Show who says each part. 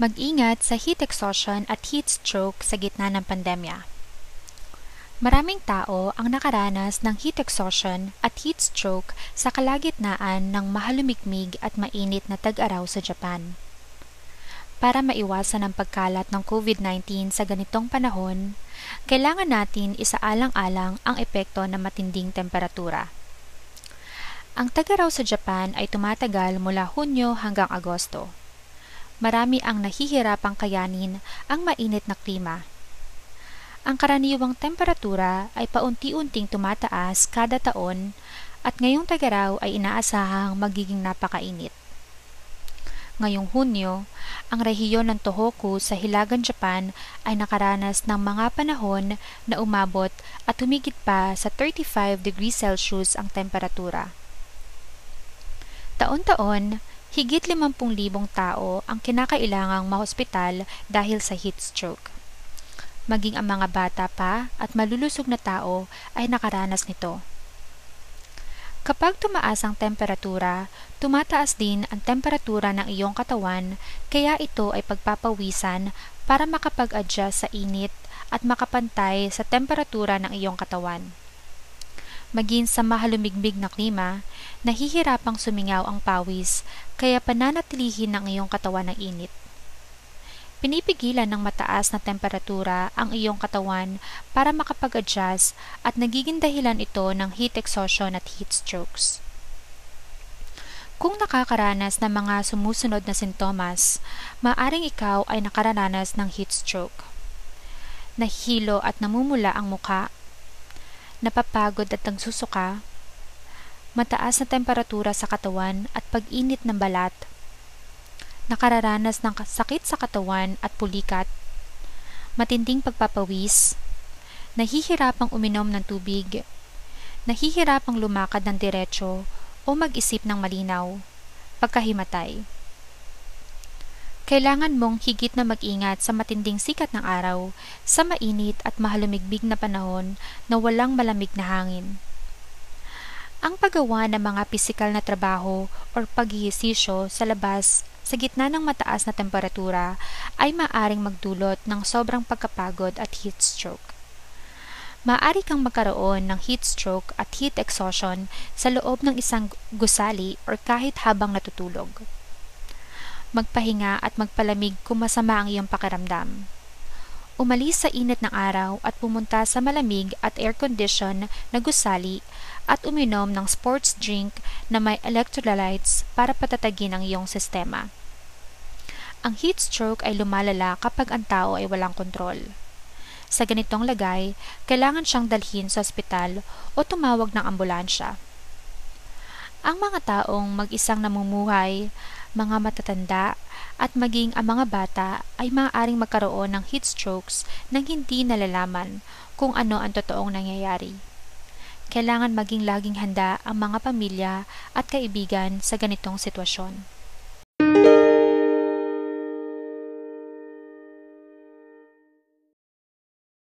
Speaker 1: Mag-ingat sa heat exhaustion at heat stroke sa gitna ng pandemya. Maraming tao ang nakaranas ng heat exhaustion at heat stroke sa kalagitnaan ng mahalumigmig at mainit na tag-araw sa Japan. Para maiwasan ang pagkalat ng COVID-19 sa ganitong panahon, kailangan natin isaalang-alang ang epekto ng matinding temperatura. Ang tag-araw sa Japan ay tumatagal mula Hunyo hanggang Agosto. Marami ang nahihirapang kayanin ang mainit na klima ang karaniwang temperatura ay paunti-unting tumataas kada taon at ngayong tagaraw ay inaasahang magiging napakainit. Ngayong Hunyo, ang rehiyon ng Tohoku sa Hilagan Japan ay nakaranas ng mga panahon na umabot at humigit pa sa 35 degrees Celsius ang temperatura. Taon-taon, higit 50,000 tao ang kinakailangang mahospital dahil sa heat stroke maging ang mga bata pa at malulusog na tao ay nakaranas nito. Kapag tumaas ang temperatura, tumataas din ang temperatura ng iyong katawan kaya ito ay pagpapawisan para makapag-adjust sa init at makapantay sa temperatura ng iyong katawan. Maging sa mahalumigmig na klima, nahihirapang sumingaw ang pawis kaya pananatilihin ng iyong katawan ng init. Pinipigilan ng mataas na temperatura ang iyong katawan para makapag-adjust at nagiging dahilan ito ng heat exhaustion at heat strokes. Kung nakakaranas ng mga sumusunod na sintomas, maaring ikaw ay nakararanas ng heat stroke. Nahihilo at namumula ang muka, napapagod at nagsusuka, mataas na temperatura sa katawan at pag-init ng balat nakararanas ng sakit sa katawan at pulikat, matinding pagpapawis, nahihirapang uminom ng tubig, nahihirapang lumakad ng diretsyo o mag-isip ng malinaw, pagkahimatay. Kailangan mong higit na mag-ingat sa matinding sikat ng araw, sa mainit at mahalumigbig na panahon na walang malamig na hangin. Ang paggawa ng mga pisikal na trabaho o paghihisisyo sa labas sa gitna ng mataas na temperatura ay maaring magdulot ng sobrang pagkapagod at heat stroke. Maaari kang magkaroon ng heat stroke at heat exhaustion sa loob ng isang gusali or kahit habang natutulog. Magpahinga at magpalamig kung masama ang iyong pakiramdam. Umalis sa init ng araw at pumunta sa malamig at air-condition na gusali at uminom ng sports drink na may electrolytes para patatagin ang iyong sistema. Ang heat stroke ay lumalala kapag ang tao ay walang kontrol. Sa ganitong lagay, kailangan siyang dalhin sa ospital o tumawag ng ambulansya. Ang mga taong mag-isang namumuhay, mga matatanda, at maging ang mga bata ay maaaring magkaroon ng heat strokes nang hindi nalalaman kung ano ang totoong nangyayari kailangan maging laging handa ang mga pamilya at kaibigan sa ganitong sitwasyon.